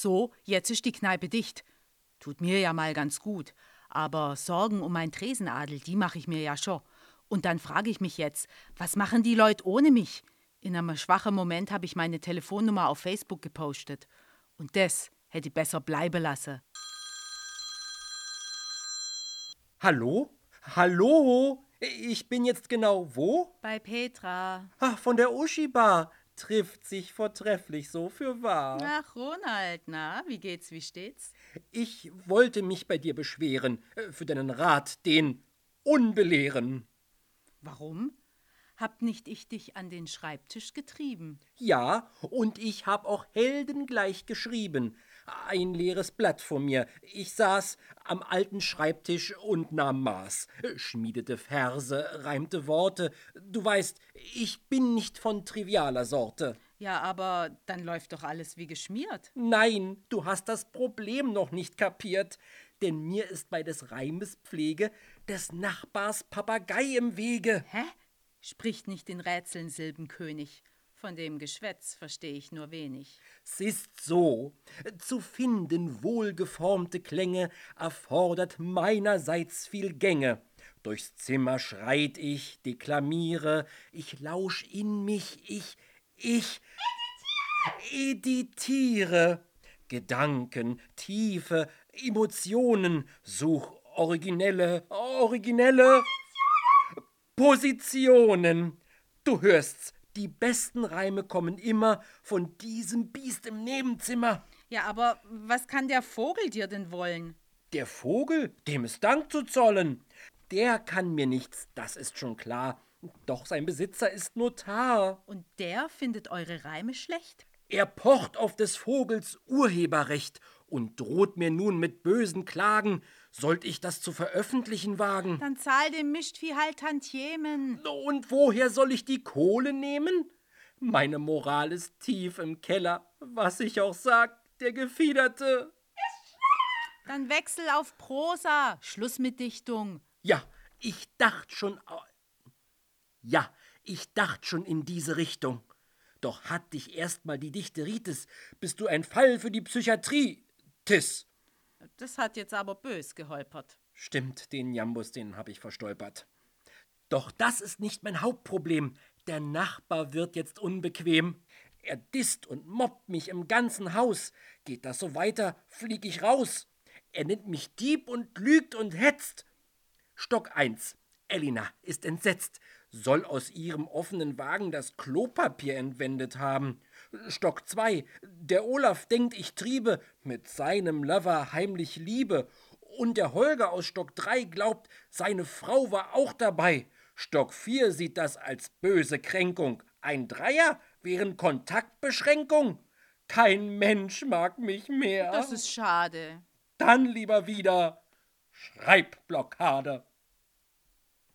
So, jetzt ist die Kneipe dicht. Tut mir ja mal ganz gut. Aber Sorgen um mein Tresenadel, die mache ich mir ja schon. Und dann frage ich mich jetzt, was machen die Leute ohne mich? In einem schwachen Moment habe ich meine Telefonnummer auf Facebook gepostet. Und das hätte ich besser bleiben lassen. Hallo? Hallo? Ich bin jetzt genau wo? Bei Petra. Ach, von der Uschi-Bar. Trifft sich vortrefflich, so für wahr. Ach, Ronald, na, wie geht's, wie steht's? Ich wollte mich bei dir beschweren, äh, für deinen Rat, den unbelehren. Warum? Hab nicht ich dich an den Schreibtisch getrieben? Ja, und ich hab auch heldengleich geschrieben ein leeres Blatt vor mir. Ich saß am alten Schreibtisch und nahm Maß, schmiedete Verse, reimte Worte. Du weißt, ich bin nicht von trivialer Sorte. Ja, aber dann läuft doch alles wie geschmiert. Nein, du hast das Problem noch nicht kapiert. Denn mir ist bei des Reimes Pflege des Nachbars Papagei im Wege. Hä? Spricht nicht den Rätseln Silbenkönig. Von dem Geschwätz verstehe ich nur wenig. S ist so, zu finden wohlgeformte Klänge erfordert meinerseits viel Gänge. Durchs Zimmer schreit ich, deklamiere, ich lausch in mich, ich, ich editiere. Gedanken, tiefe Emotionen, such originelle, originelle Positionen. Du hörst's, die besten Reime kommen immer von diesem Biest im Nebenzimmer. Ja, aber was kann der Vogel dir denn wollen? Der Vogel, dem ist Dank zu zollen. Der kann mir nichts, das ist schon klar. Doch sein Besitzer ist Notar. Und der findet eure Reime schlecht? Er pocht auf des Vogels Urheberrecht und droht mir nun mit bösen Klagen, sollt ich das zu veröffentlichen wagen. Dann zahl dem Mischtvieh halt Tantiemen. Und woher soll ich die Kohle nehmen? Meine Moral ist tief im Keller, was ich auch sag, der Gefiederte. Dann wechsel auf Prosa. Schluss mit Dichtung. Ja, ich dacht schon. Ja, ich dacht schon in diese Richtung. Doch hat dich erstmal die Dichteritis, bist du ein Fall für die Psychiatrie, Tis. Das hat jetzt aber bös geholpert. Stimmt, den Jambus, den hab ich verstolpert. Doch das ist nicht mein Hauptproblem. Der Nachbar wird jetzt unbequem. Er disst und mobbt mich im ganzen Haus. Geht das so weiter, flieg ich raus. Er nennt mich Dieb und lügt und hetzt. Stock 1. Elina ist entsetzt soll aus ihrem offenen Wagen das Klopapier entwendet haben. Stock 2. Der Olaf denkt, ich triebe mit seinem Lover heimlich Liebe. Und der Holger aus Stock 3 glaubt, seine Frau war auch dabei. Stock 4 sieht das als böse Kränkung. Ein Dreier wären Kontaktbeschränkung. Kein Mensch mag mich mehr. Das ist schade. Dann lieber wieder Schreibblockade.